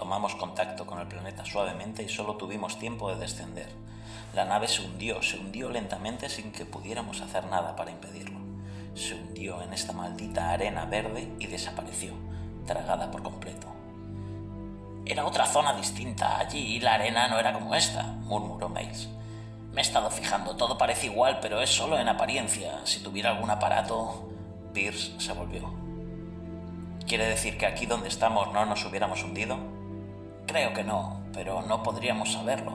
Tomamos contacto con el planeta suavemente y solo tuvimos tiempo de descender. La nave se hundió, se hundió lentamente sin que pudiéramos hacer nada para impedirlo. Se hundió en esta maldita arena verde y desapareció, tragada por completo. Era otra zona distinta, allí la arena no era como esta, murmuró Miles. Me he estado fijando, todo parece igual, pero es solo en apariencia. Si tuviera algún aparato... Pierce se volvió. ¿Quiere decir que aquí donde estamos no nos hubiéramos hundido? Creo que no, pero no podríamos saberlo.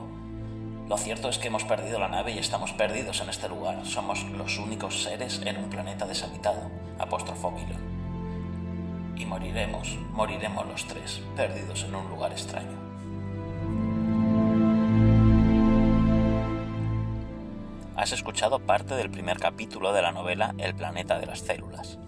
Lo cierto es que hemos perdido la nave y estamos perdidos en este lugar. Somos los únicos seres en un planeta deshabitado, apostrofó. Y moriremos, moriremos los tres, perdidos en un lugar extraño. Has escuchado parte del primer capítulo de la novela El planeta de las células.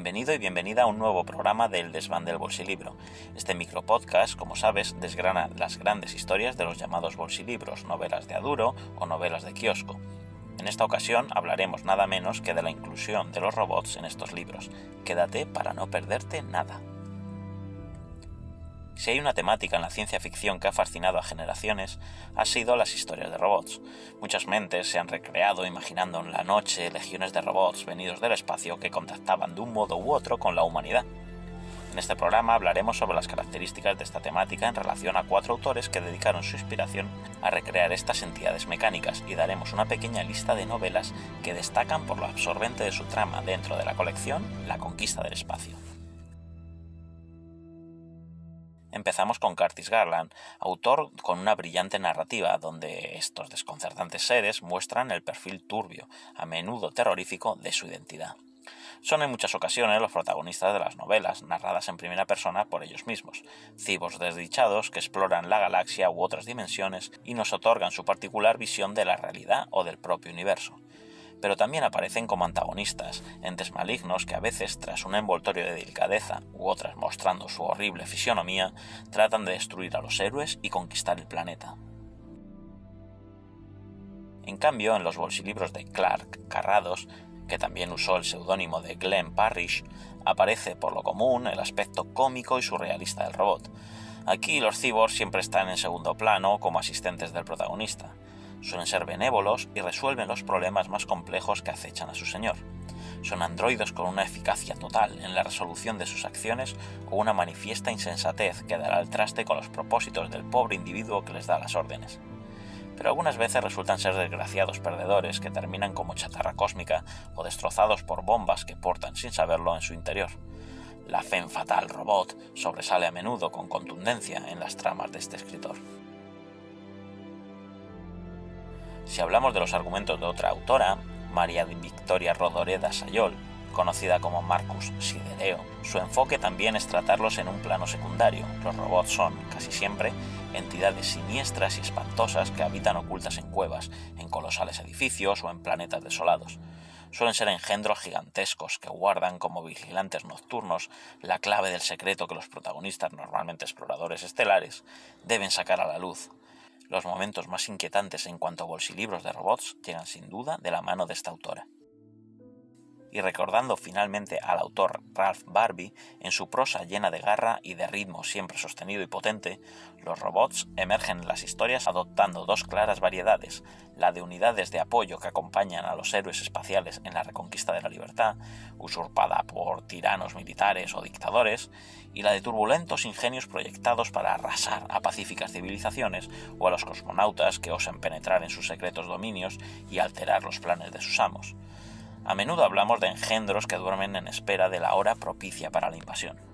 Bienvenido y bienvenida a un nuevo programa del Desván del Bolsilibro. Este micropodcast, como sabes, desgrana las grandes historias de los llamados bolsilibros, novelas de Aduro o novelas de kiosco. En esta ocasión hablaremos nada menos que de la inclusión de los robots en estos libros. Quédate para no perderte nada. Si hay una temática en la ciencia ficción que ha fascinado a generaciones, ha sido las historias de robots. Muchas mentes se han recreado imaginando en la noche legiones de robots venidos del espacio que contactaban de un modo u otro con la humanidad. En este programa hablaremos sobre las características de esta temática en relación a cuatro autores que dedicaron su inspiración a recrear estas entidades mecánicas y daremos una pequeña lista de novelas que destacan por lo absorbente de su trama dentro de la colección La conquista del espacio. Empezamos con Curtis Garland, autor con una brillante narrativa donde estos desconcertantes seres muestran el perfil turbio, a menudo terrorífico, de su identidad. Son en muchas ocasiones los protagonistas de las novelas, narradas en primera persona por ellos mismos, cibos desdichados que exploran la galaxia u otras dimensiones y nos otorgan su particular visión de la realidad o del propio universo pero también aparecen como antagonistas, entes malignos que a veces, tras un envoltorio de delicadeza u otras mostrando su horrible fisionomía, tratan de destruir a los héroes y conquistar el planeta. En cambio, en los bolsilibros de Clark Carrados, que también usó el seudónimo de Glenn Parrish, aparece por lo común el aspecto cómico y surrealista del robot. Aquí los cyborgs siempre están en segundo plano como asistentes del protagonista Suelen ser benévolos y resuelven los problemas más complejos que acechan a su señor. Son androides con una eficacia total en la resolución de sus acciones o una manifiesta insensatez que dará el traste con los propósitos del pobre individuo que les da las órdenes. Pero algunas veces resultan ser desgraciados perdedores que terminan como chatarra cósmica o destrozados por bombas que portan sin saberlo en su interior. La fe fatal robot sobresale a menudo con contundencia en las tramas de este escritor. Si hablamos de los argumentos de otra autora, María Victoria Rodoreda Sayol, conocida como Marcus Sidereo, su enfoque también es tratarlos en un plano secundario. Los robots son, casi siempre, entidades siniestras y espantosas que habitan ocultas en cuevas, en colosales edificios o en planetas desolados. Suelen ser engendros gigantescos que guardan como vigilantes nocturnos la clave del secreto que los protagonistas, normalmente exploradores estelares, deben sacar a la luz, los momentos más inquietantes en cuanto a bolsilibros de robots llegan sin duda de la mano de esta autora. Y recordando finalmente al autor Ralph Barbie en su prosa llena de garra y de ritmo siempre sostenido y potente, los robots emergen en las historias adoptando dos claras variedades, la de unidades de apoyo que acompañan a los héroes espaciales en la reconquista de la libertad, usurpada por tiranos militares o dictadores, y la de turbulentos ingenios proyectados para arrasar a pacíficas civilizaciones o a los cosmonautas que osen penetrar en sus secretos dominios y alterar los planes de sus amos. A menudo hablamos de engendros que duermen en espera de la hora propicia para la invasión.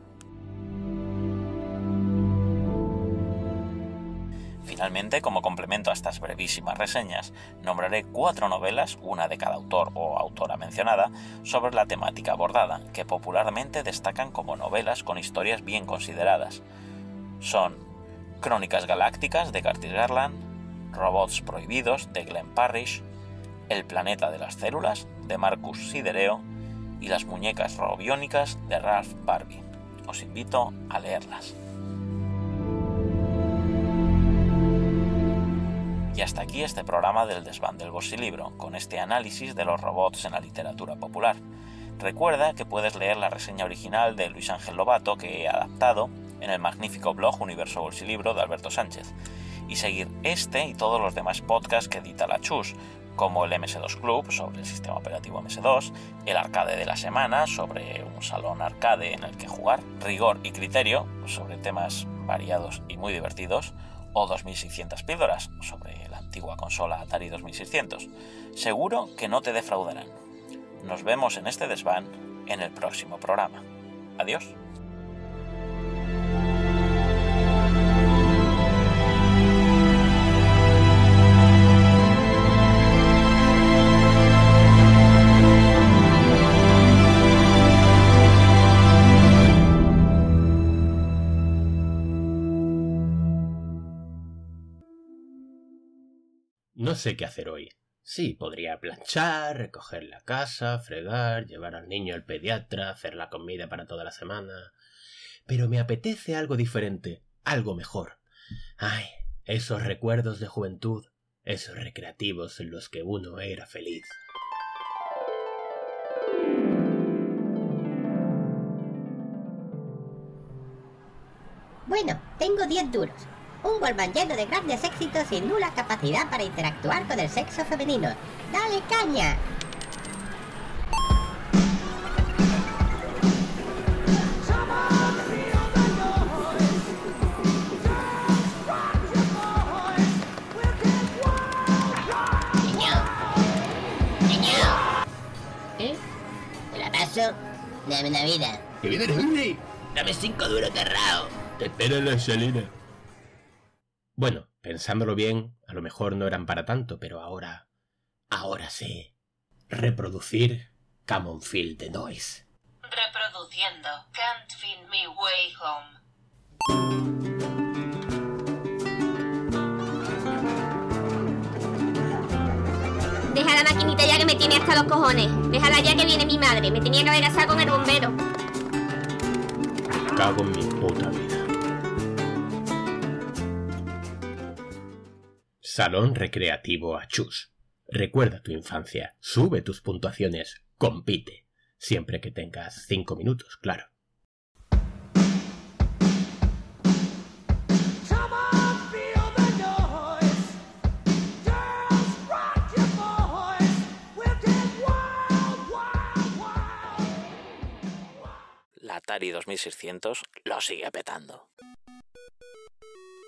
Finalmente, como complemento a estas brevísimas reseñas, nombraré cuatro novelas, una de cada autor o autora mencionada, sobre la temática abordada, que popularmente destacan como novelas con historias bien consideradas. Son Crónicas Galácticas de Curtis Garland, Robots Prohibidos de Glenn Parrish, El planeta de las células de Marcus Sidereo y Las muñecas robiónicas de Ralph Barbie. Os invito a leerlas. Y hasta aquí este programa del desván del Libro, con este análisis de los robots en la literatura popular. Recuerda que puedes leer la reseña original de Luis Ángel Lobato que he adaptado en el magnífico blog Universo Bolsilibro de Alberto Sánchez, y seguir este y todos los demás podcasts que edita la Chus, como el MS2 Club sobre el sistema operativo MS2, el arcade de la semana sobre un salón arcade en el que jugar, rigor y criterio sobre temas variados y muy divertidos, o 2600 píldoras sobre la antigua consola Atari 2600. Seguro que no te defraudarán. Nos vemos en este desván en el próximo programa. Adiós. Sé qué hacer hoy. Sí, podría planchar, recoger la casa, fregar, llevar al niño al pediatra, hacer la comida para toda la semana. Pero me apetece algo diferente, algo mejor. Ay, esos recuerdos de juventud, esos recreativos en los que uno era feliz. Bueno, tengo diez duros un Wallman lleno de grandes éxitos y nula capacidad para interactuar con el sexo femenino. ¡Dale caña! ¿Eh? ¿Te la? Dame una vida. ¿Que viene Dame cinco duros cerrados. Te espero la salina. Bueno, pensándolo bien, a lo mejor no eran para tanto, pero ahora... Ahora sí. Reproducir Field de Noise. Reproduciendo Can't Find Me Way Home. Deja la maquinita ya que me tiene hasta los cojones. Déjala ya que viene mi madre. Me tenía que haber casado con el bombero. Cago en mi puta vida. Salón Recreativo Achus. Recuerda tu infancia, sube tus puntuaciones, compite. Siempre que tengas cinco minutos, claro. La Atari 2600 lo sigue petando.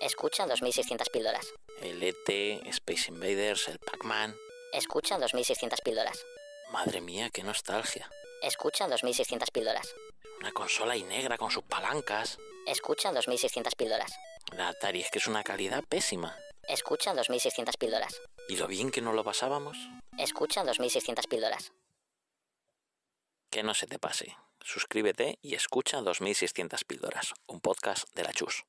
Escucha 2600 píldoras. El ET, Space Invaders, el Pac-Man. Escucha 2600 píldoras. Madre mía, qué nostalgia. Escucha 2600 píldoras. Una consola y negra con sus palancas. Escucha 2600 píldoras. La Atari es que es una calidad pésima. Escucha 2600 píldoras. ¿Y lo bien que no lo pasábamos? Escucha 2600 píldoras. Que no se te pase. Suscríbete y escucha 2600 píldoras, un podcast de la Chus.